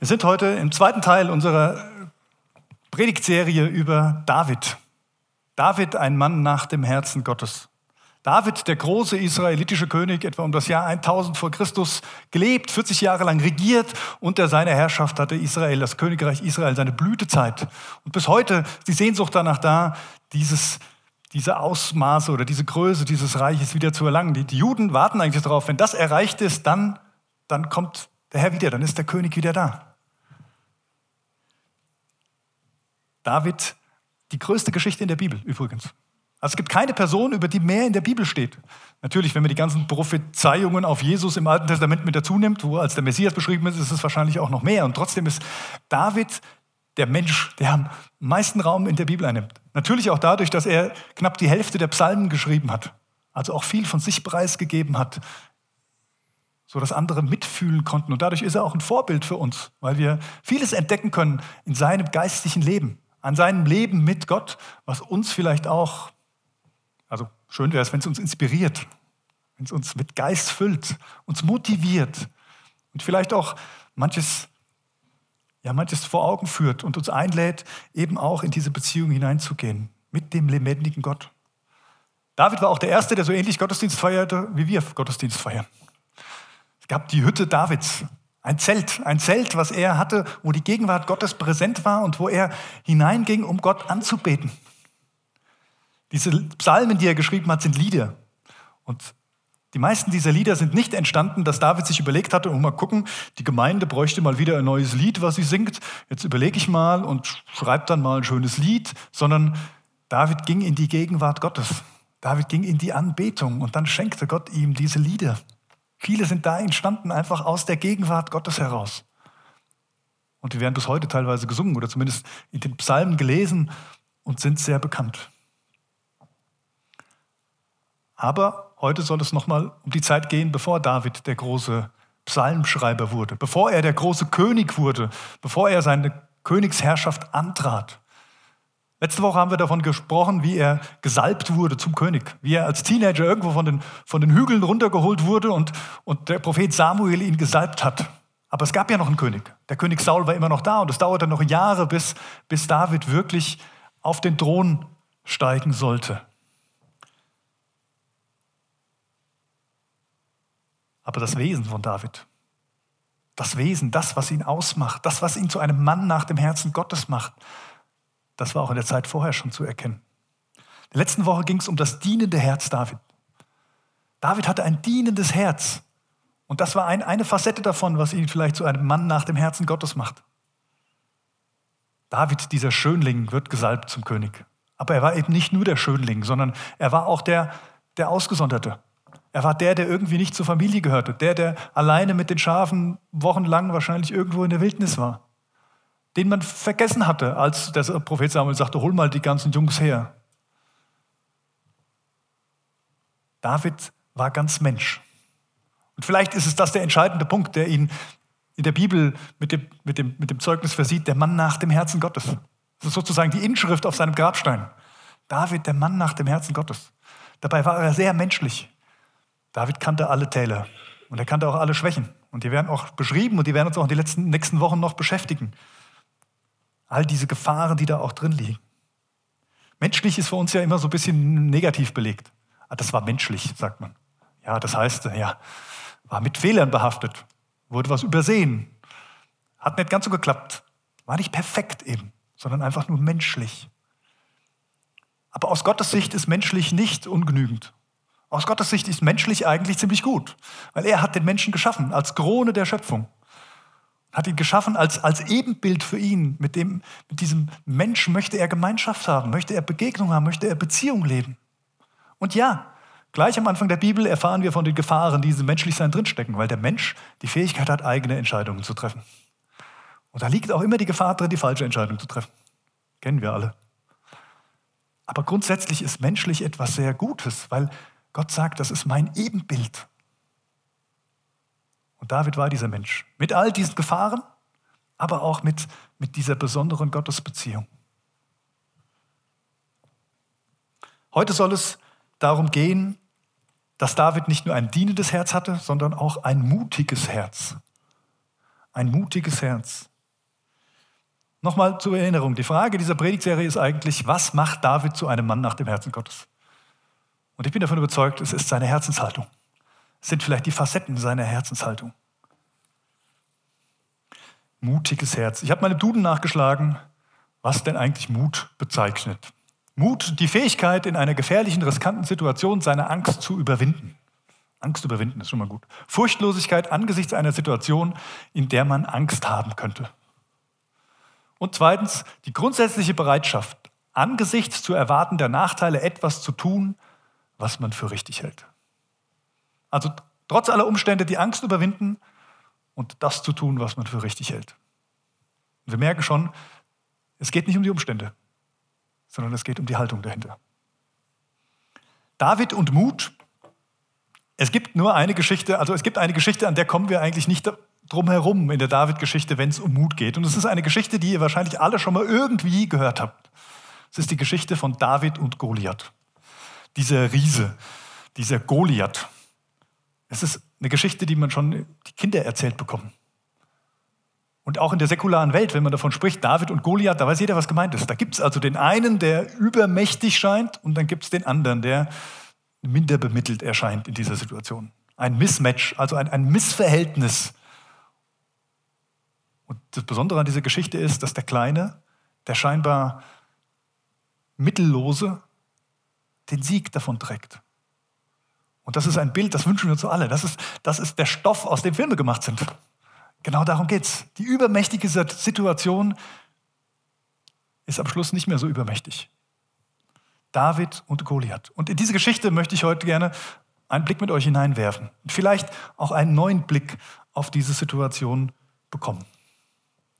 Wir sind heute im zweiten Teil unserer Predigtserie über David. David, ein Mann nach dem Herzen Gottes. David, der große israelitische König, etwa um das Jahr 1000 vor Christus gelebt, 40 Jahre lang regiert. Unter seiner Herrschaft hatte Israel, das Königreich Israel, seine Blütezeit. Und bis heute ist die Sehnsucht danach da, dieses, diese Ausmaße oder diese Größe dieses Reiches wieder zu erlangen. Die, die Juden warten eigentlich darauf, wenn das erreicht ist, dann, dann kommt der Herr wieder, dann ist der König wieder da. David, die größte Geschichte in der Bibel übrigens. Also es gibt keine Person, über die mehr in der Bibel steht. Natürlich, wenn man die ganzen Prophezeiungen auf Jesus im Alten Testament mit dazu nimmt, wo als der Messias beschrieben ist, ist es wahrscheinlich auch noch mehr. Und trotzdem ist David der Mensch, der am meisten Raum in der Bibel einnimmt. Natürlich auch dadurch, dass er knapp die Hälfte der Psalmen geschrieben hat. Also auch viel von sich preisgegeben hat, so dass andere mitfühlen konnten. Und dadurch ist er auch ein Vorbild für uns, weil wir vieles entdecken können in seinem geistlichen Leben an seinem Leben mit Gott, was uns vielleicht auch, also schön wäre es, wenn es uns inspiriert, wenn es uns mit Geist füllt, uns motiviert und vielleicht auch manches, ja, manches vor Augen führt und uns einlädt, eben auch in diese Beziehung hineinzugehen mit dem lebendigen Gott. David war auch der Erste, der so ähnlich Gottesdienst feierte, wie wir Gottesdienst feiern. Es gab die Hütte Davids. Ein Zelt, ein Zelt, was er hatte, wo die Gegenwart Gottes präsent war und wo er hineinging, um Gott anzubeten. Diese Psalmen, die er geschrieben hat, sind Lieder. Und die meisten dieser Lieder sind nicht entstanden, dass David sich überlegt hatte, und mal gucken, die Gemeinde bräuchte mal wieder ein neues Lied, was sie singt. Jetzt überlege ich mal und schreibe dann mal ein schönes Lied, sondern David ging in die Gegenwart Gottes. David ging in die Anbetung und dann schenkte Gott ihm diese Lieder. Viele sind da entstanden, einfach aus der Gegenwart Gottes heraus. Und die werden bis heute teilweise gesungen oder zumindest in den Psalmen gelesen und sind sehr bekannt. Aber heute soll es nochmal um die Zeit gehen, bevor David der große Psalmschreiber wurde, bevor er der große König wurde, bevor er seine Königsherrschaft antrat. Letzte Woche haben wir davon gesprochen, wie er gesalbt wurde zum König, wie er als Teenager irgendwo von den, von den Hügeln runtergeholt wurde und, und der Prophet Samuel ihn gesalbt hat. Aber es gab ja noch einen König. Der König Saul war immer noch da und es dauerte noch Jahre, bis, bis David wirklich auf den Thron steigen sollte. Aber das Wesen von David, das Wesen, das, was ihn ausmacht, das, was ihn zu einem Mann nach dem Herzen Gottes macht, das war auch in der Zeit vorher schon zu erkennen. In der letzten Woche ging es um das dienende Herz David. David hatte ein dienendes Herz. Und das war ein, eine Facette davon, was ihn vielleicht zu einem Mann nach dem Herzen Gottes macht. David, dieser Schönling, wird gesalbt zum König. Aber er war eben nicht nur der Schönling, sondern er war auch der, der Ausgesonderte. Er war der, der irgendwie nicht zur Familie gehörte, der, der alleine mit den Schafen wochenlang wahrscheinlich irgendwo in der Wildnis war den man vergessen hatte, als der Prophet Samuel sagte, hol mal die ganzen Jungs her. David war ganz Mensch. Und vielleicht ist es das der entscheidende Punkt, der ihn in der Bibel mit dem, mit dem, mit dem Zeugnis versieht, der Mann nach dem Herzen Gottes. Das ist sozusagen die Inschrift auf seinem Grabstein. David, der Mann nach dem Herzen Gottes. Dabei war er sehr menschlich. David kannte alle Täler und er kannte auch alle Schwächen. Und die werden auch beschrieben und die werden uns auch in den letzten, nächsten Wochen noch beschäftigen. All diese Gefahren, die da auch drin liegen. Menschlich ist für uns ja immer so ein bisschen negativ belegt. Ah, das war menschlich, sagt man. Ja, das heißt, ja, war mit Fehlern behaftet, wurde was übersehen, hat nicht ganz so geklappt, war nicht perfekt eben, sondern einfach nur menschlich. Aber aus Gottes Sicht ist menschlich nicht ungenügend. Aus Gottes Sicht ist menschlich eigentlich ziemlich gut, weil er hat den Menschen geschaffen als Krone der Schöpfung hat ihn geschaffen als, als Ebenbild für ihn. Mit, dem, mit diesem Menschen möchte er Gemeinschaft haben, möchte er Begegnung haben, möchte er Beziehung leben. Und ja, gleich am Anfang der Bibel erfahren wir von den Gefahren, die in diesem Menschlichsein drinstecken, weil der Mensch die Fähigkeit hat, eigene Entscheidungen zu treffen. Und da liegt auch immer die Gefahr drin, die falsche Entscheidung zu treffen. Kennen wir alle. Aber grundsätzlich ist menschlich etwas sehr Gutes, weil Gott sagt, das ist mein Ebenbild. Und David war dieser Mensch. Mit all diesen Gefahren, aber auch mit, mit dieser besonderen Gottesbeziehung. Heute soll es darum gehen, dass David nicht nur ein dienendes Herz hatte, sondern auch ein mutiges Herz. Ein mutiges Herz. Nochmal zur Erinnerung, die Frage dieser Predigtserie ist eigentlich, was macht David zu einem Mann nach dem Herzen Gottes? Und ich bin davon überzeugt, es ist seine Herzenshaltung. Sind vielleicht die Facetten seiner Herzenshaltung. Mutiges Herz. Ich habe meine Duden nachgeschlagen, was denn eigentlich Mut bezeichnet. Mut, die Fähigkeit, in einer gefährlichen, riskanten Situation seine Angst zu überwinden. Angst überwinden ist schon mal gut. Furchtlosigkeit angesichts einer Situation, in der man Angst haben könnte. Und zweitens, die grundsätzliche Bereitschaft, angesichts zu erwarten der Nachteile etwas zu tun, was man für richtig hält. Also trotz aller Umstände die Angst überwinden und das zu tun, was man für richtig hält. Und wir merken schon, es geht nicht um die Umstände, sondern es geht um die Haltung dahinter. David und Mut. Es gibt nur eine Geschichte, also es gibt eine Geschichte, an der kommen wir eigentlich nicht drum herum in der David-Geschichte, wenn es um Mut geht. Und es ist eine Geschichte, die ihr wahrscheinlich alle schon mal irgendwie gehört habt. Es ist die Geschichte von David und Goliath. Dieser Riese, dieser Goliath. Es ist eine Geschichte, die man schon die Kinder erzählt bekommen. Und auch in der säkularen Welt, wenn man davon spricht, David und Goliath, da weiß jeder, was gemeint ist. Da gibt es also den einen, der übermächtig scheint, und dann gibt es den anderen, der minder bemittelt erscheint in dieser Situation. Ein Mismatch, also ein, ein Missverhältnis. Und das Besondere an dieser Geschichte ist, dass der Kleine, der scheinbar Mittellose, den Sieg davon trägt. Und das ist ein Bild, das wünschen wir uns alle. Das ist, das ist der Stoff, aus dem Filme gemacht sind. Genau darum geht es. Die übermächtige Situation ist am Schluss nicht mehr so übermächtig. David und Goliath. Und in diese Geschichte möchte ich heute gerne einen Blick mit euch hineinwerfen. Und vielleicht auch einen neuen Blick auf diese Situation bekommen.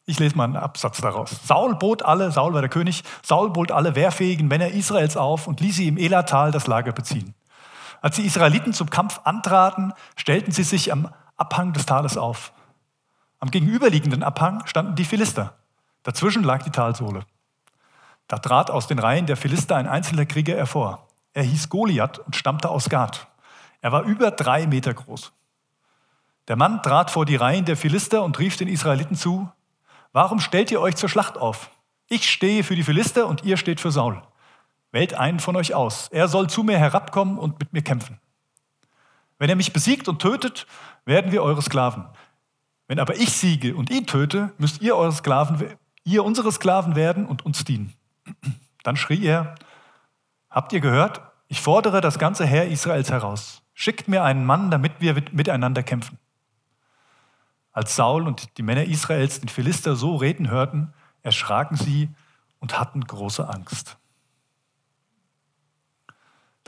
Ich lese mal einen Absatz daraus. Saul bot alle, Saul war der König, Saul bot alle wehrfähigen Männer Israels auf und ließ sie im Elatal das Lager beziehen. Als die Israeliten zum Kampf antraten, stellten sie sich am Abhang des Tales auf. Am gegenüberliegenden Abhang standen die Philister. Dazwischen lag die Talsohle. Da trat aus den Reihen der Philister ein einzelner Krieger hervor. Er hieß Goliath und stammte aus Gad. Er war über drei Meter groß. Der Mann trat vor die Reihen der Philister und rief den Israeliten zu, Warum stellt ihr euch zur Schlacht auf? Ich stehe für die Philister und ihr steht für Saul. Wählt einen von euch aus. Er soll zu mir herabkommen und mit mir kämpfen. Wenn er mich besiegt und tötet, werden wir eure Sklaven. Wenn aber ich siege und ihn töte, müsst ihr eure Sklaven, ihr unsere Sklaven werden und uns dienen. Dann schrie er, habt ihr gehört? Ich fordere das ganze Heer Israels heraus. Schickt mir einen Mann, damit wir miteinander kämpfen. Als Saul und die Männer Israels den Philister so reden hörten, erschraken sie und hatten große Angst.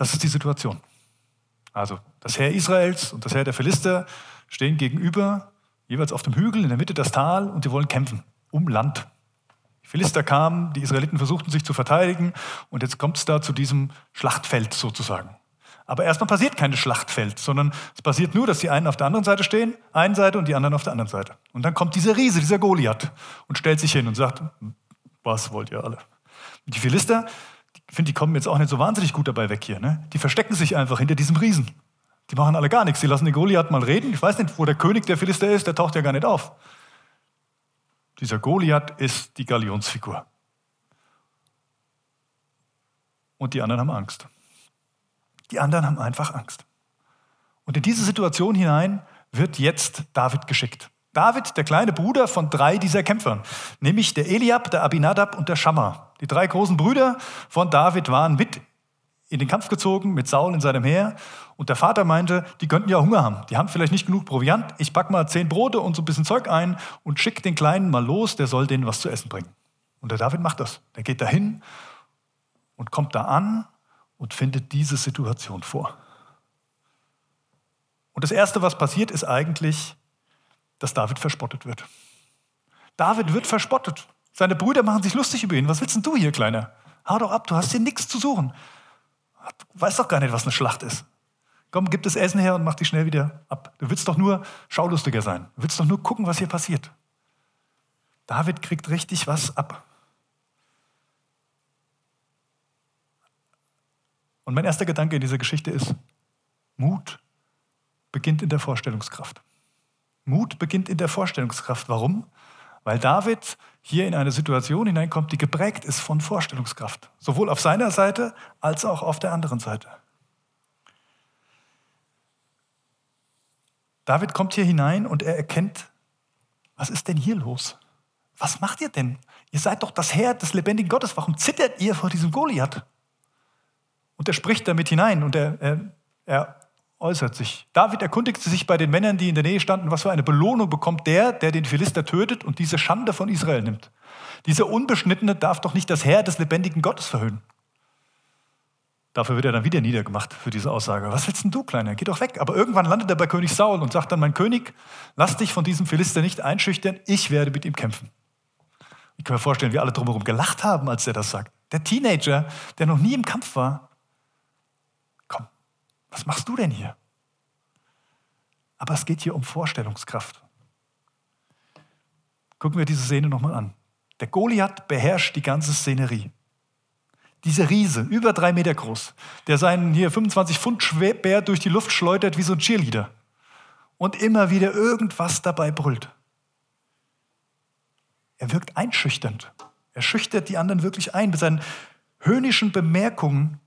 Das ist die Situation. Also das Heer Israels und das Heer der Philister stehen gegenüber jeweils auf dem Hügel in der Mitte das Tal und die wollen kämpfen um Land. Die Philister kamen, die Israeliten versuchten sich zu verteidigen und jetzt kommt es da zu diesem Schlachtfeld sozusagen. Aber erstmal passiert kein Schlachtfeld, sondern es passiert nur, dass die einen auf der anderen Seite stehen, eine Seite und die anderen auf der anderen Seite. Und dann kommt dieser Riese, dieser Goliath und stellt sich hin und sagt, was wollt ihr alle? Und die Philister, finde, die kommen jetzt auch nicht so wahnsinnig gut dabei weg hier. Ne? Die verstecken sich einfach hinter diesem Riesen. Die machen alle gar nichts. Die lassen den Goliath mal reden. Ich weiß nicht, wo der König der Philister ist, der taucht ja gar nicht auf. Dieser Goliath ist die Galionsfigur. Und die anderen haben Angst. Die anderen haben einfach Angst. Und in diese Situation hinein wird jetzt David geschickt. David, der kleine Bruder von drei dieser Kämpfern, nämlich der Eliab, der Abinadab und der Shammah. Die drei großen Brüder von David waren mit in den Kampf gezogen mit Saul in seinem Heer. Und der Vater meinte, die könnten ja Hunger haben. Die haben vielleicht nicht genug Proviant. Ich pack mal zehn Brote und so ein bisschen Zeug ein und schick den Kleinen mal los, der soll denen was zu essen bringen. Und der David macht das. Der geht dahin und kommt da an und findet diese Situation vor. Und das Erste, was passiert, ist eigentlich, dass David verspottet wird. David wird verspottet. Seine Brüder machen sich lustig über ihn. Was willst denn du hier, Kleiner? Hau doch ab, du hast hier nichts zu suchen. Du weißt doch gar nicht, was eine Schlacht ist. Komm, gib das Essen her und mach dich schnell wieder ab. Du willst doch nur schaulustiger sein. Du willst doch nur gucken, was hier passiert. David kriegt richtig was ab. Und mein erster Gedanke in dieser Geschichte ist, Mut beginnt in der Vorstellungskraft. Mut beginnt in der Vorstellungskraft. Warum? Weil David hier in eine Situation hineinkommt, die geprägt ist von Vorstellungskraft. Sowohl auf seiner Seite als auch auf der anderen Seite. David kommt hier hinein und er erkennt, was ist denn hier los? Was macht ihr denn? Ihr seid doch das Herr des lebendigen Gottes. Warum zittert ihr vor diesem Goliath? Und er spricht damit hinein und er, er, er äußert sich. David erkundigte sich bei den Männern, die in der Nähe standen, was für eine Belohnung bekommt der, der den Philister tötet und diese Schande von Israel nimmt. Dieser Unbeschnittene darf doch nicht das Herr des lebendigen Gottes verhöhnen. Dafür wird er dann wieder niedergemacht für diese Aussage. Was willst denn du, Kleiner? Geh doch weg. Aber irgendwann landet er bei König Saul und sagt dann, mein König, lass dich von diesem Philister nicht einschüchtern, ich werde mit ihm kämpfen. Ich kann mir vorstellen, wie alle drumherum gelacht haben, als er das sagt. Der Teenager, der noch nie im Kampf war, was machst du denn hier? Aber es geht hier um Vorstellungskraft. Gucken wir diese Szene nochmal an. Der Goliath beherrscht die ganze Szenerie. Dieser Riese, über drei Meter groß, der seinen hier 25 Pfund Bär durch die Luft schleudert wie so ein Cheerleader und immer wieder irgendwas dabei brüllt. Er wirkt einschüchternd. Er schüchtert die anderen wirklich ein. Mit seinen höhnischen Bemerkungen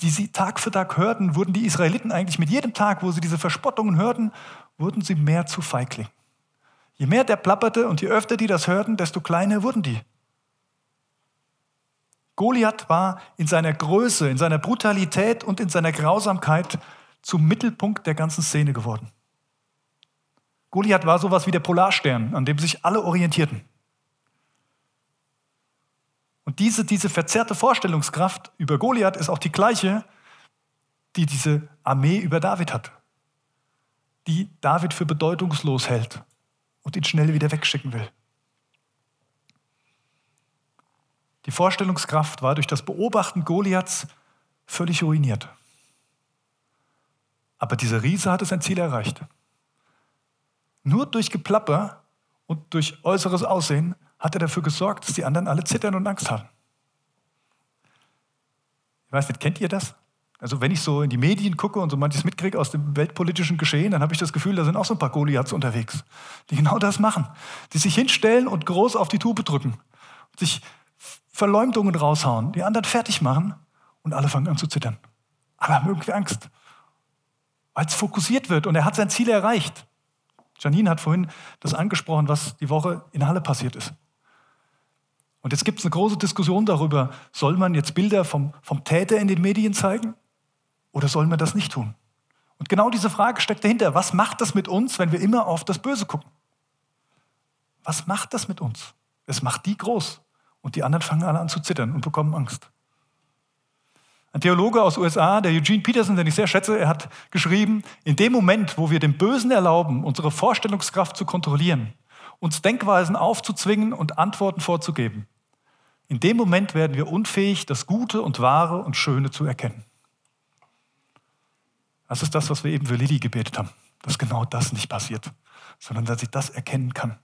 die sie Tag für Tag hörten, wurden die Israeliten eigentlich mit jedem Tag, wo sie diese Verspottungen hörten, wurden sie mehr zu Feigling. Je mehr der plapperte und je öfter die das hörten, desto kleiner wurden die. Goliath war in seiner Größe, in seiner Brutalität und in seiner Grausamkeit zum Mittelpunkt der ganzen Szene geworden. Goliath war sowas wie der Polarstern, an dem sich alle orientierten. Und diese, diese verzerrte Vorstellungskraft über Goliath ist auch die gleiche, die diese Armee über David hat, die David für bedeutungslos hält und ihn schnell wieder wegschicken will. Die Vorstellungskraft war durch das Beobachten Goliaths völlig ruiniert. Aber dieser Riese hatte sein Ziel erreicht. Nur durch Geplapper und durch äußeres Aussehen hat er dafür gesorgt, dass die anderen alle zittern und Angst haben. Ich weiß nicht, kennt ihr das? Also wenn ich so in die Medien gucke und so manches mitkriege aus dem weltpolitischen Geschehen, dann habe ich das Gefühl, da sind auch so ein paar Goliaths unterwegs, die genau das machen. Die sich hinstellen und groß auf die Tube drücken, sich Verleumdungen raushauen, die anderen fertig machen und alle fangen an zu zittern. Alle haben irgendwie Angst, weil es fokussiert wird und er hat sein Ziel erreicht. Janine hat vorhin das angesprochen, was die Woche in Halle passiert ist. Und jetzt gibt es eine große Diskussion darüber, soll man jetzt Bilder vom, vom Täter in den Medien zeigen oder soll man das nicht tun? Und genau diese Frage steckt dahinter. Was macht das mit uns, wenn wir immer auf das Böse gucken? Was macht das mit uns? Es macht die groß. Und die anderen fangen alle an zu zittern und bekommen Angst. Ein Theologe aus USA, der Eugene Peterson, den ich sehr schätze, er hat geschrieben, in dem Moment, wo wir dem Bösen erlauben, unsere Vorstellungskraft zu kontrollieren, uns Denkweisen aufzuzwingen und Antworten vorzugeben. In dem Moment werden wir unfähig, das Gute und Wahre und Schöne zu erkennen. Das ist das, was wir eben für Lilly gebetet haben, dass genau das nicht passiert, sondern dass ich das erkennen kann.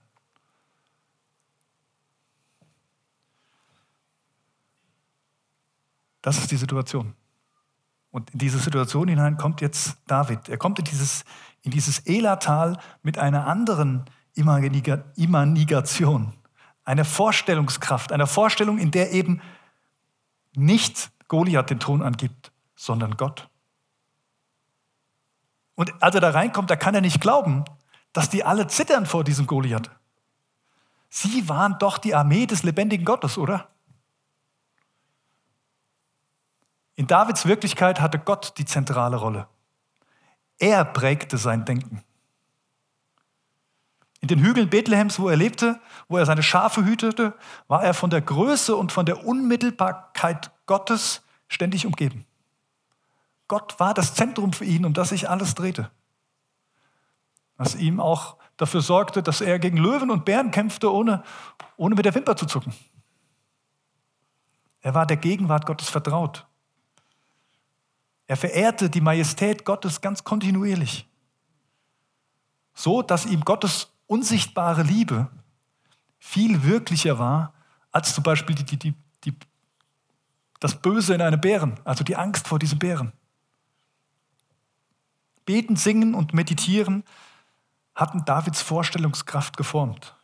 Das ist die Situation. Und in diese Situation hinein kommt jetzt David. Er kommt in dieses, in dieses Elatal mit einer anderen Imanigation, einer Vorstellungskraft, einer Vorstellung, in der eben nicht Goliath den Ton angibt, sondern Gott. Und als er da reinkommt, da kann er nicht glauben, dass die alle zittern vor diesem Goliath. Sie waren doch die Armee des lebendigen Gottes, oder? In Davids Wirklichkeit hatte Gott die zentrale Rolle. Er prägte sein Denken. In den Hügeln Bethlehems, wo er lebte, wo er seine Schafe hütete, war er von der Größe und von der Unmittelbarkeit Gottes ständig umgeben. Gott war das Zentrum für ihn, um das sich alles drehte. Was ihm auch dafür sorgte, dass er gegen Löwen und Bären kämpfte, ohne, ohne mit der Wimper zu zucken. Er war der Gegenwart Gottes vertraut. Er verehrte die Majestät Gottes ganz kontinuierlich. So, dass ihm Gottes unsichtbare Liebe viel wirklicher war als zum Beispiel die, die, die, das Böse in einem Bären, also die Angst vor diesem Bären. Beten, singen und meditieren hatten Davids Vorstellungskraft geformt.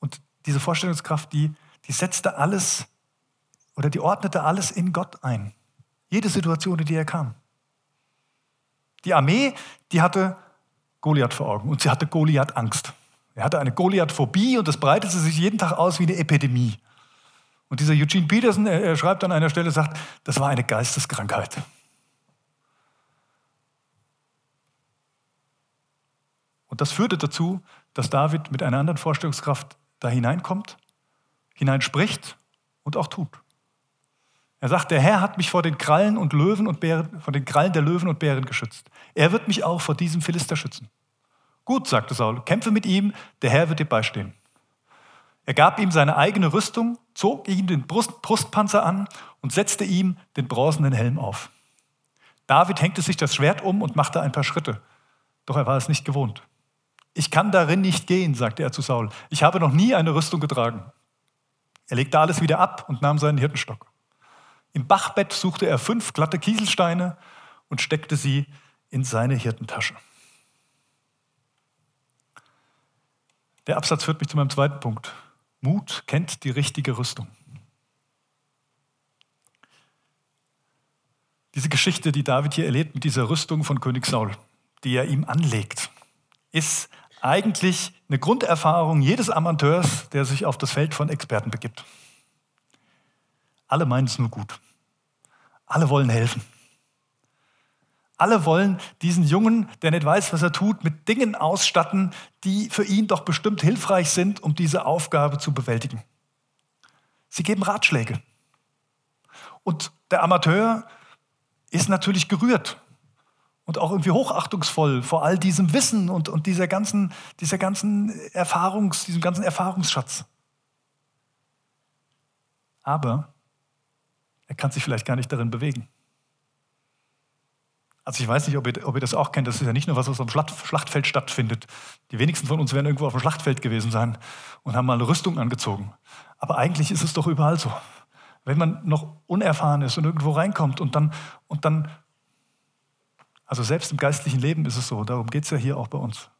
Und diese Vorstellungskraft, die, die setzte alles oder die ordnete alles in Gott ein. Jede Situation, in die er kam. Die Armee, die hatte Goliath vor Augen und sie hatte Goliath Angst. Er hatte eine Goliath-Phobie und das breitete sich jeden Tag aus wie eine Epidemie. Und dieser Eugene Peterson, er, er schreibt an einer Stelle, sagt, das war eine Geisteskrankheit. Und das führte dazu, dass David mit einer anderen Vorstellungskraft da hineinkommt, hineinspricht und auch tut. Er sagt, der Herr hat mich vor den Krallen und Löwen und Bären, vor den Krallen der Löwen und Bären geschützt. Er wird mich auch vor diesem Philister schützen. Gut, sagte Saul, kämpfe mit ihm, der Herr wird dir beistehen. Er gab ihm seine eigene Rüstung, zog ihm den Brust, Brustpanzer an und setzte ihm den bronzenen Helm auf. David hängte sich das Schwert um und machte ein paar Schritte, doch er war es nicht gewohnt. Ich kann darin nicht gehen, sagte er zu Saul. Ich habe noch nie eine Rüstung getragen. Er legte alles wieder ab und nahm seinen Hirtenstock. Im Bachbett suchte er fünf glatte Kieselsteine und steckte sie in seine Hirtentasche. Der Absatz führt mich zu meinem zweiten Punkt. Mut kennt die richtige Rüstung. Diese Geschichte, die David hier erlebt mit dieser Rüstung von König Saul, die er ihm anlegt, ist eigentlich eine Grunderfahrung jedes Amateurs, der sich auf das Feld von Experten begibt. Alle meinen es nur gut. Alle wollen helfen. Alle wollen diesen Jungen, der nicht weiß, was er tut, mit Dingen ausstatten, die für ihn doch bestimmt hilfreich sind, um diese Aufgabe zu bewältigen. Sie geben Ratschläge. Und der Amateur ist natürlich gerührt und auch irgendwie hochachtungsvoll vor all diesem Wissen und, und dieser ganzen, dieser ganzen Erfahrungs, diesem ganzen Erfahrungsschatz. Aber er kann sich vielleicht gar nicht darin bewegen. Also ich weiß nicht, ob ihr, ob ihr, das auch kennt. Das ist ja nicht nur was, was am Schlachtfeld stattfindet. Die wenigsten von uns werden irgendwo auf dem Schlachtfeld gewesen sein und haben mal eine Rüstung angezogen. Aber eigentlich ist es doch überall so. Wenn man noch unerfahren ist und irgendwo reinkommt und dann, und dann also selbst im geistlichen Leben ist es so, darum geht es ja hier auch bei uns.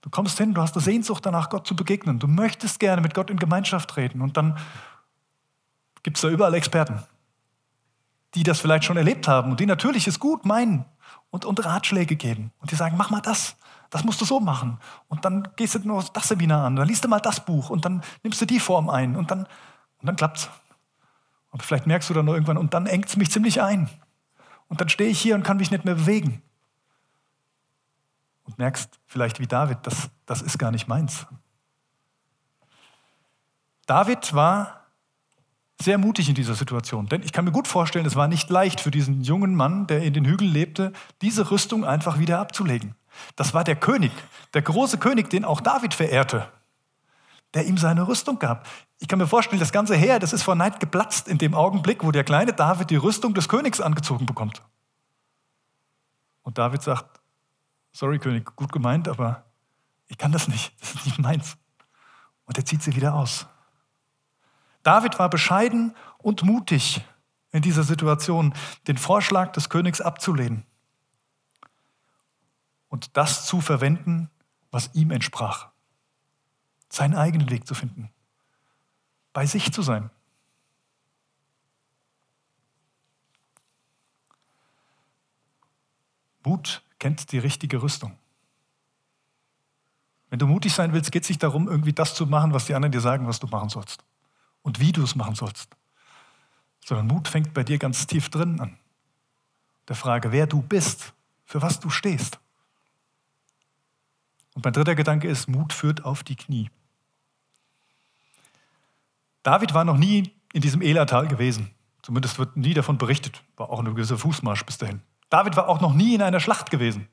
Du kommst hin, du hast eine Sehnsucht danach, Gott zu begegnen. Du möchtest gerne mit Gott in Gemeinschaft treten und dann gibt es da überall Experten die das vielleicht schon erlebt haben und die natürlich es gut meinen und, und Ratschläge geben. Und die sagen, mach mal das, das musst du so machen. Und dann gehst du nur das Seminar an, dann liest du mal das Buch und dann nimmst du die Form ein und dann, und dann klappt's. Und vielleicht merkst du dann nur irgendwann, und dann engt es mich ziemlich ein. Und dann stehe ich hier und kann mich nicht mehr bewegen. Und merkst vielleicht wie David, das, das ist gar nicht meins. David war sehr mutig in dieser Situation. Denn ich kann mir gut vorstellen, es war nicht leicht für diesen jungen Mann, der in den Hügeln lebte, diese Rüstung einfach wieder abzulegen. Das war der König, der große König, den auch David verehrte, der ihm seine Rüstung gab. Ich kann mir vorstellen, das ganze Heer, das ist vor Neid geplatzt in dem Augenblick, wo der kleine David die Rüstung des Königs angezogen bekommt. Und David sagt, sorry König, gut gemeint, aber ich kann das nicht, das ist nicht meins. Und er zieht sie wieder aus. David war bescheiden und mutig in dieser Situation, den Vorschlag des Königs abzulehnen und das zu verwenden, was ihm entsprach. Seinen eigenen Weg zu finden, bei sich zu sein. Mut kennt die richtige Rüstung. Wenn du mutig sein willst, geht es nicht darum, irgendwie das zu machen, was die anderen dir sagen, was du machen sollst und wie du es machen sollst. Sondern Mut fängt bei dir ganz tief drin an. Der Frage, wer du bist, für was du stehst. Und mein dritter Gedanke ist, Mut führt auf die Knie. David war noch nie in diesem Elatal gewesen. Zumindest wird nie davon berichtet. War auch ein gewisser Fußmarsch bis dahin. David war auch noch nie in einer Schlacht gewesen.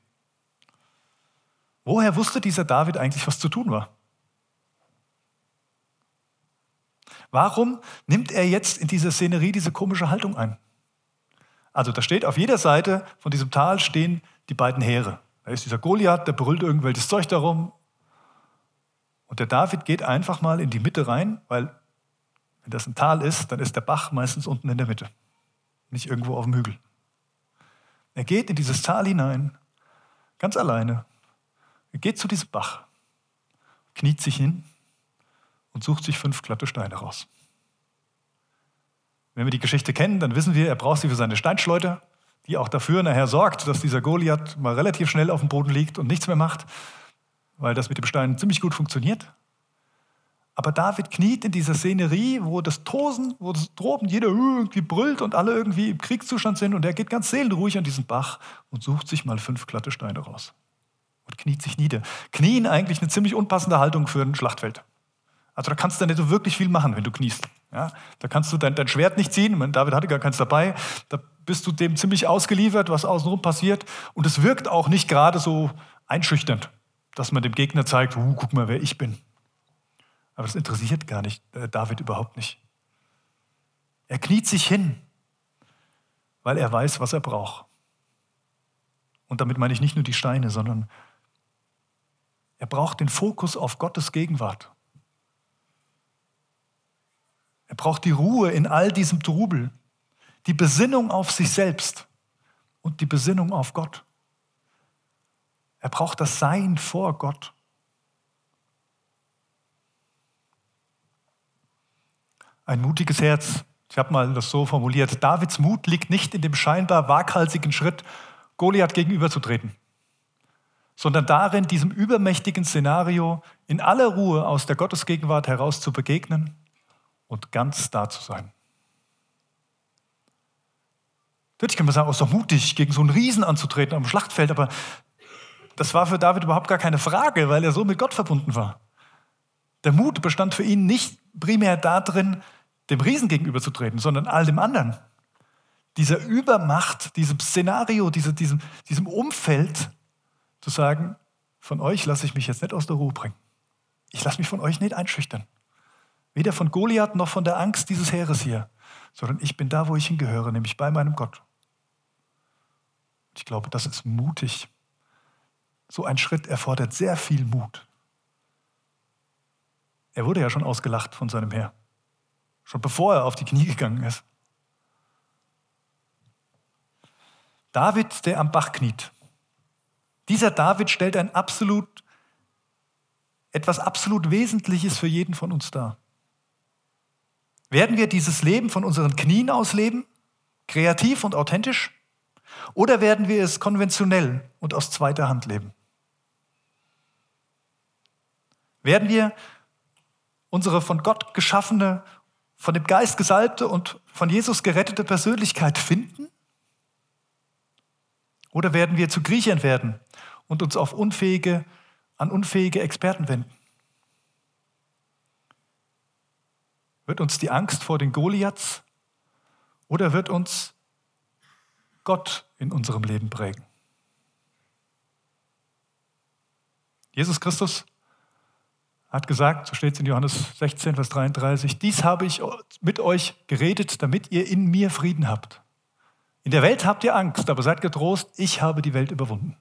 Woher wusste dieser David eigentlich, was zu tun war? Warum nimmt er jetzt in dieser Szenerie diese komische Haltung ein? Also da steht auf jeder Seite von diesem Tal stehen die beiden Heere. Da ist dieser Goliath, der brüllt irgendwelches Zeug darum. Und der David geht einfach mal in die Mitte rein, weil wenn das ein Tal ist, dann ist der Bach meistens unten in der Mitte, nicht irgendwo auf dem Hügel. Er geht in dieses Tal hinein, ganz alleine. Er geht zu diesem Bach, kniet sich hin und sucht sich fünf glatte Steine raus. Wenn wir die Geschichte kennen, dann wissen wir, er braucht sie für seine Steinschleuder, die auch dafür nachher sorgt, dass dieser Goliath mal relativ schnell auf dem Boden liegt und nichts mehr macht, weil das mit dem Stein ziemlich gut funktioniert. Aber David kniet in dieser Szenerie, wo das Tosen, wo das droben jeder irgendwie brüllt und alle irgendwie im Kriegszustand sind und er geht ganz seelenruhig an diesen Bach und sucht sich mal fünf glatte Steine raus und kniet sich nieder. Knien eigentlich eine ziemlich unpassende Haltung für ein Schlachtfeld. Also da kannst du nicht so wirklich viel machen, wenn du kniest. Ja, da kannst du dein, dein Schwert nicht ziehen. Meine, David hatte gar keins dabei. Da bist du dem ziemlich ausgeliefert, was außenrum passiert. Und es wirkt auch nicht gerade so einschüchternd, dass man dem Gegner zeigt, uh, guck mal, wer ich bin. Aber das interessiert gar nicht äh, David überhaupt nicht. Er kniet sich hin, weil er weiß, was er braucht. Und damit meine ich nicht nur die Steine, sondern er braucht den Fokus auf Gottes Gegenwart. Er braucht die Ruhe in all diesem Trubel, die Besinnung auf sich selbst und die Besinnung auf Gott. Er braucht das Sein vor Gott. Ein mutiges Herz. Ich habe mal das so formuliert. Davids Mut liegt nicht in dem scheinbar waghalsigen Schritt, Goliath gegenüberzutreten, sondern darin, diesem übermächtigen Szenario in aller Ruhe aus der Gottesgegenwart heraus zu begegnen und ganz da zu sein. Natürlich kann man sagen, es ist doch mutig, gegen so einen Riesen anzutreten am Schlachtfeld, aber das war für David überhaupt gar keine Frage, weil er so mit Gott verbunden war. Der Mut bestand für ihn nicht primär darin, dem Riesen gegenüberzutreten, sondern all dem anderen. Dieser Übermacht, diesem Szenario, diesem, diesem, diesem Umfeld zu sagen, von euch lasse ich mich jetzt nicht aus der Ruhe bringen. Ich lasse mich von euch nicht einschüchtern. Weder von Goliath noch von der Angst dieses Heeres hier, sondern ich bin da, wo ich hingehöre, nämlich bei meinem Gott. Ich glaube, das ist mutig. So ein Schritt erfordert sehr viel Mut. Er wurde ja schon ausgelacht von seinem Herr. Schon bevor er auf die Knie gegangen ist. David, der am Bach kniet. Dieser David stellt ein absolut, etwas absolut Wesentliches für jeden von uns dar. Werden wir dieses Leben von unseren Knien aus leben, kreativ und authentisch, oder werden wir es konventionell und aus zweiter Hand leben? Werden wir unsere von Gott geschaffene von dem Geist gesalbte und von Jesus gerettete Persönlichkeit finden? Oder werden wir zu Griechern werden und uns auf unfähige, an unfähige Experten wenden? Wird uns die Angst vor den Goliaths oder wird uns Gott in unserem Leben prägen? Jesus Christus hat gesagt, so steht es in Johannes 16, Vers 33, dies habe ich mit euch geredet, damit ihr in mir Frieden habt. In der Welt habt ihr Angst, aber seid getrost, ich habe die Welt überwunden.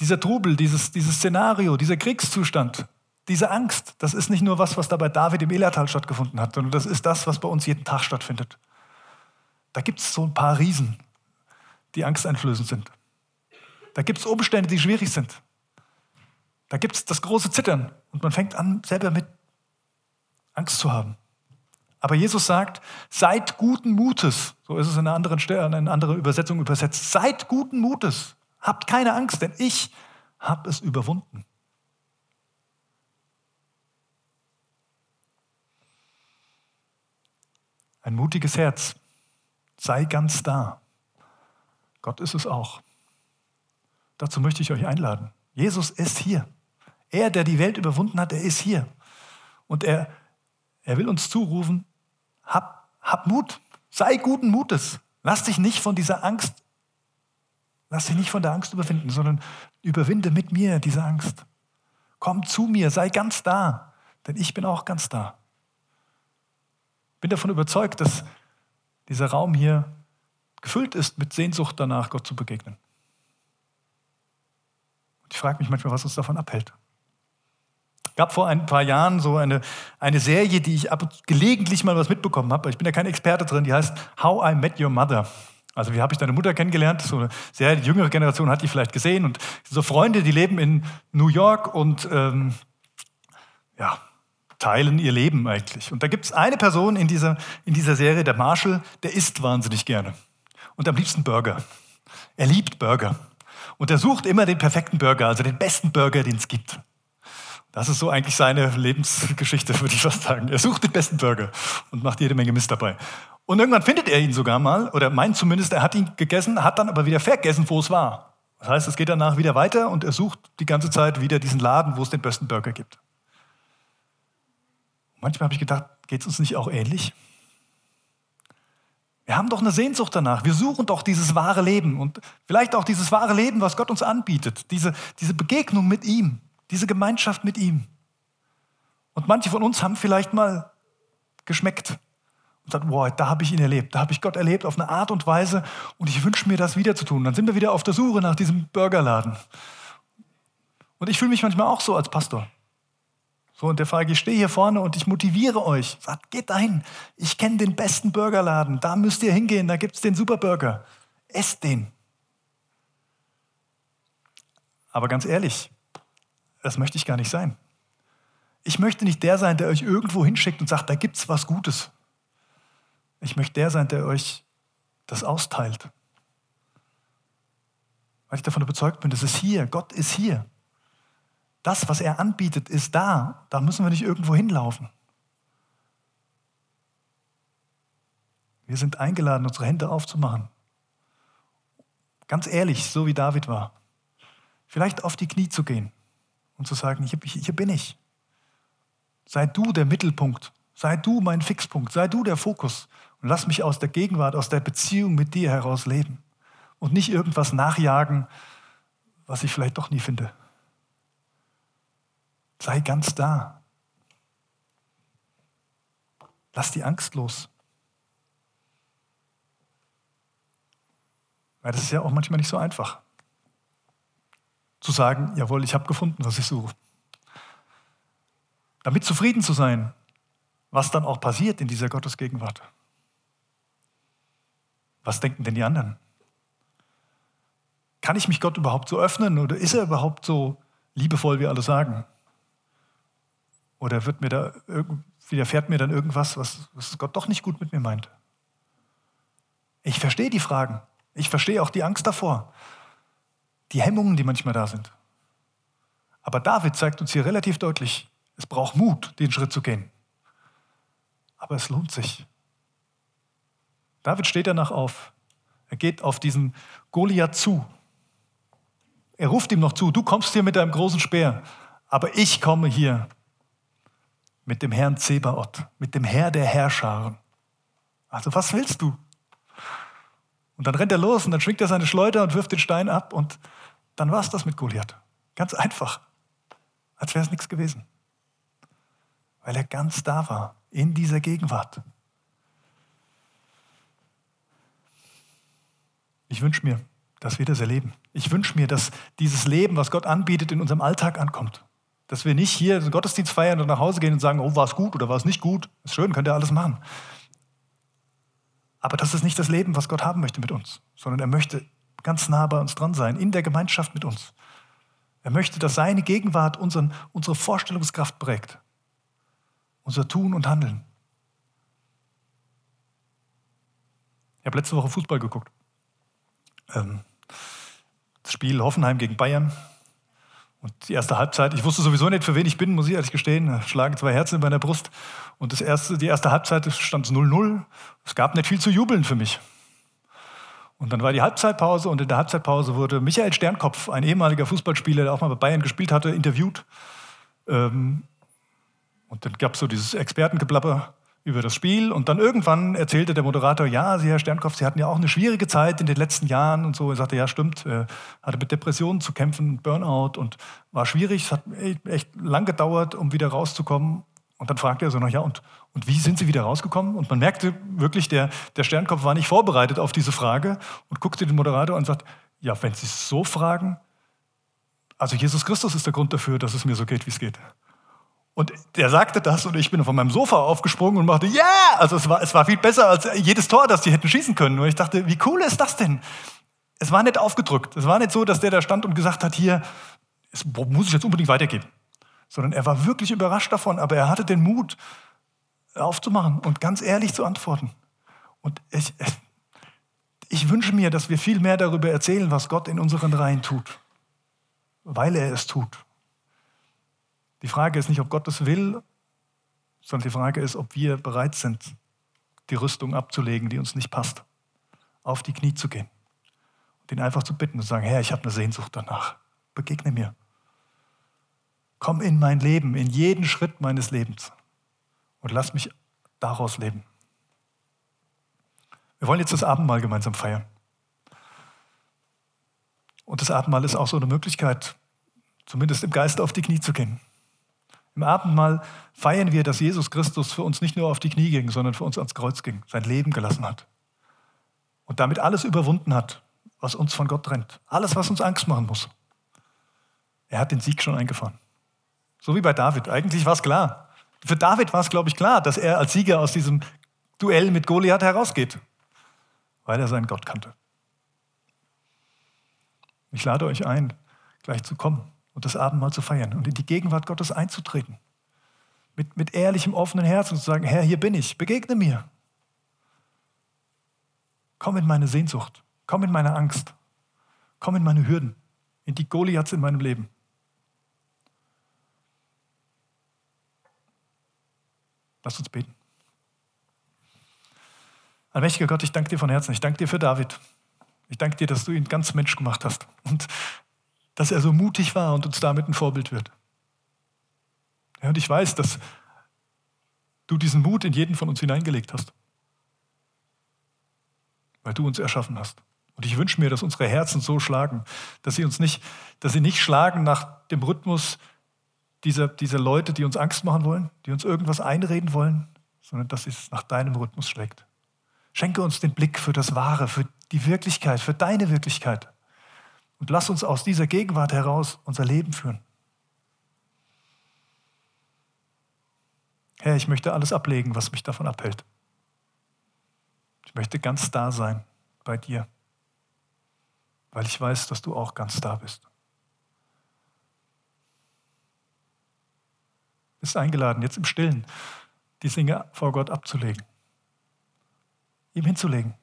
Dieser Trubel, dieses, dieses Szenario, dieser Kriegszustand, diese Angst, das ist nicht nur was, was da bei David im Elatal stattgefunden hat, sondern das ist das, was bei uns jeden Tag stattfindet. Da gibt es so ein paar Riesen, die angsteinflößend sind. Da gibt es Umstände, die schwierig sind. Da gibt es das große Zittern und man fängt an, selber mit Angst zu haben. Aber Jesus sagt, seid guten Mutes. So ist es in einer anderen, in einer anderen Übersetzung übersetzt. Seid guten Mutes. Habt keine Angst, denn ich habe es überwunden. Ein mutiges Herz. Sei ganz da. Gott ist es auch. Dazu möchte ich euch einladen. Jesus ist hier. Er, der die Welt überwunden hat, er ist hier. Und er, er will uns zurufen, hab, hab Mut, sei guten Mutes. Lass dich nicht von dieser Angst, lass dich nicht von der Angst überwinden, sondern überwinde mit mir diese Angst. Komm zu mir, sei ganz da, denn ich bin auch ganz da. Bin davon überzeugt, dass dieser Raum hier gefüllt ist mit Sehnsucht danach, Gott zu begegnen. Ich frage mich manchmal, was uns davon abhält. gab vor ein paar Jahren so eine, eine Serie, die ich ab gelegentlich mal was mitbekommen habe. Ich bin ja kein Experte drin, die heißt How I Met Your Mother. Also wie habe ich deine Mutter kennengelernt? So eine sehr jüngere Generation hat die vielleicht gesehen. Und so Freunde, die leben in New York und ähm, ja, teilen ihr Leben eigentlich. Und da gibt es eine Person in dieser, in dieser Serie, der Marshall, der isst wahnsinnig gerne. Und am liebsten Burger. Er liebt Burger. Und er sucht immer den perfekten Burger, also den besten Burger, den es gibt. Das ist so eigentlich seine Lebensgeschichte, würde ich fast sagen. Er sucht den besten Burger und macht jede Menge Mist dabei. Und irgendwann findet er ihn sogar mal, oder meint zumindest, er hat ihn gegessen, hat dann aber wieder vergessen, wo es war. Das heißt, es geht danach wieder weiter und er sucht die ganze Zeit wieder diesen Laden, wo es den besten Burger gibt. Manchmal habe ich gedacht, geht es uns nicht auch ähnlich? Wir haben doch eine Sehnsucht danach. Wir suchen doch dieses wahre Leben und vielleicht auch dieses wahre Leben, was Gott uns anbietet. Diese, diese Begegnung mit ihm, diese Gemeinschaft mit ihm. Und manche von uns haben vielleicht mal geschmeckt und sagt, boah, da habe ich ihn erlebt, da habe ich Gott erlebt auf eine Art und Weise und ich wünsche mir das wieder zu tun. Dann sind wir wieder auf der Suche nach diesem Burgerladen. Und ich fühle mich manchmal auch so als Pastor. So, und der frage, ich stehe hier vorne und ich motiviere euch. Sagt, geht dahin. Ich kenne den besten Burgerladen. Da müsst ihr hingehen, da gibt es den Superburger. Esst den. Aber ganz ehrlich, das möchte ich gar nicht sein. Ich möchte nicht der sein, der euch irgendwo hinschickt und sagt, da gibt es was Gutes. Ich möchte der sein, der euch das austeilt. Weil ich davon überzeugt bin, das ist hier, Gott ist hier. Das, was er anbietet, ist da. Da müssen wir nicht irgendwo hinlaufen. Wir sind eingeladen, unsere Hände aufzumachen. Ganz ehrlich, so wie David war. Vielleicht auf die Knie zu gehen und zu sagen, hier, hier bin ich. Sei du der Mittelpunkt. Sei du mein Fixpunkt. Sei du der Fokus. Und lass mich aus der Gegenwart, aus der Beziehung mit dir heraus leben. Und nicht irgendwas nachjagen, was ich vielleicht doch nie finde. Sei ganz da. Lass die Angst los. Weil das ist ja auch manchmal nicht so einfach. Zu sagen, jawohl, ich habe gefunden, was ich suche. Damit zufrieden zu sein, was dann auch passiert in dieser Gottesgegenwart. Was denken denn die anderen? Kann ich mich Gott überhaupt so öffnen oder ist er überhaupt so liebevoll, wie alle sagen? Oder wird mir da, widerfährt mir dann irgendwas, was, was Gott doch nicht gut mit mir meint? Ich verstehe die Fragen. Ich verstehe auch die Angst davor. Die Hemmungen, die manchmal da sind. Aber David zeigt uns hier relativ deutlich, es braucht Mut, den Schritt zu gehen. Aber es lohnt sich. David steht danach auf. Er geht auf diesen Goliath zu. Er ruft ihm noch zu, du kommst hier mit deinem großen Speer, aber ich komme hier mit dem Herrn Zebaoth, mit dem Herr der Herrscharen. Also was willst du? Und dann rennt er los und dann schwingt er seine Schleuder und wirft den Stein ab und dann war es das mit Goliath. Ganz einfach, als wäre es nichts gewesen. Weil er ganz da war, in dieser Gegenwart. Ich wünsche mir, dass wir das erleben. Ich wünsche mir, dass dieses Leben, was Gott anbietet, in unserem Alltag ankommt. Dass wir nicht hier den Gottesdienst feiern und nach Hause gehen und sagen, oh, war es gut oder war es nicht gut? Ist schön, könnt ihr alles machen. Aber das ist nicht das Leben, was Gott haben möchte mit uns, sondern er möchte ganz nah bei uns dran sein, in der Gemeinschaft mit uns. Er möchte, dass seine Gegenwart unseren, unsere Vorstellungskraft prägt, unser Tun und Handeln. Ich habe letzte Woche Fußball geguckt. Ähm, das Spiel Hoffenheim gegen Bayern. Und die erste Halbzeit, ich wusste sowieso nicht, für wen ich bin, muss ich ehrlich gestehen. Schlagen zwei Herzen in meiner Brust. Und das erste, die erste Halbzeit stand 0-0. Es gab nicht viel zu jubeln für mich. Und dann war die Halbzeitpause und in der Halbzeitpause wurde Michael Sternkopf, ein ehemaliger Fußballspieler, der auch mal bei Bayern gespielt hatte, interviewt. Ähm, und dann gab es so dieses Expertengeblabber über das Spiel. Und dann irgendwann erzählte der Moderator, ja, Sie, Herr Sternkopf, Sie hatten ja auch eine schwierige Zeit in den letzten Jahren und so. Er sagte, ja, stimmt, er hatte mit Depressionen zu kämpfen, Burnout und war schwierig. Es hat echt lang gedauert, um wieder rauszukommen. Und dann fragte er so noch, ja, und, und wie sind Sie wieder rausgekommen? Und man merkte wirklich, der, der Sternkopf war nicht vorbereitet auf diese Frage und guckte den Moderator und sagt, ja, wenn Sie es so fragen, also Jesus Christus ist der Grund dafür, dass es mir so geht, wie es geht. Und der sagte das und ich bin von meinem Sofa aufgesprungen und machte, ja! Yeah! Also es war, es war viel besser als jedes Tor, das die hätten schießen können. Und ich dachte, wie cool ist das denn? Es war nicht aufgedrückt. Es war nicht so, dass der da stand und gesagt hat, hier, es muss ich jetzt unbedingt weitergeben. Sondern er war wirklich überrascht davon, aber er hatte den Mut, aufzumachen und ganz ehrlich zu antworten. Und ich, ich wünsche mir, dass wir viel mehr darüber erzählen, was Gott in unseren Reihen tut, weil er es tut. Die Frage ist nicht, ob Gott es will, sondern die Frage ist, ob wir bereit sind, die Rüstung abzulegen, die uns nicht passt, auf die Knie zu gehen und ihn einfach zu bitten und zu sagen, Herr, ich habe eine Sehnsucht danach, begegne mir. Komm in mein Leben, in jeden Schritt meines Lebens und lass mich daraus leben. Wir wollen jetzt das Abendmahl gemeinsam feiern. Und das Abendmahl ist auch so eine Möglichkeit, zumindest im Geist auf die Knie zu gehen. Im Abendmahl feiern wir, dass Jesus Christus für uns nicht nur auf die Knie ging, sondern für uns ans Kreuz ging, sein Leben gelassen hat. Und damit alles überwunden hat, was uns von Gott trennt. Alles, was uns Angst machen muss. Er hat den Sieg schon eingefahren. So wie bei David. Eigentlich war es klar. Für David war es, glaube ich, klar, dass er als Sieger aus diesem Duell mit Goliath herausgeht, weil er seinen Gott kannte. Ich lade euch ein, gleich zu kommen und das Abendmahl zu feiern und in die Gegenwart Gottes einzutreten. Mit, mit ehrlichem, offenen Herzen zu sagen, Herr, hier bin ich, begegne mir. Komm in meine Sehnsucht, komm in meine Angst, komm in meine Hürden, in die Goliaths in meinem Leben. Lass uns beten. Allmächtiger Gott, ich danke dir von Herzen. Ich danke dir für David. Ich danke dir, dass du ihn ganz Mensch gemacht hast und dass er so mutig war und uns damit ein Vorbild wird. Ja, und ich weiß, dass du diesen Mut in jeden von uns hineingelegt hast, weil du uns erschaffen hast. Und ich wünsche mir, dass unsere Herzen so schlagen, dass sie uns nicht, dass sie nicht schlagen nach dem Rhythmus dieser, dieser Leute, die uns Angst machen wollen, die uns irgendwas einreden wollen, sondern dass es nach deinem Rhythmus schlägt. Schenke uns den Blick für das Wahre, für die Wirklichkeit, für deine Wirklichkeit. Und lass uns aus dieser Gegenwart heraus unser Leben führen. Herr, ich möchte alles ablegen, was mich davon abhält. Ich möchte ganz da sein bei dir, weil ich weiß, dass du auch ganz da bist. bist eingeladen, jetzt im Stillen die Dinge vor Gott abzulegen, ihm hinzulegen.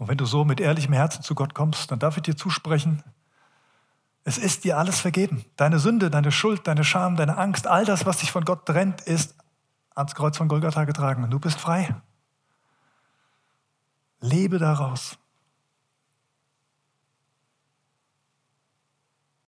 Und wenn du so mit ehrlichem Herzen zu Gott kommst, dann darf ich dir zusprechen, es ist dir alles vergeben. Deine Sünde, deine Schuld, deine Scham, deine Angst, all das, was dich von Gott trennt, ist ans Kreuz von Golgatha getragen. Und du bist frei. Lebe daraus.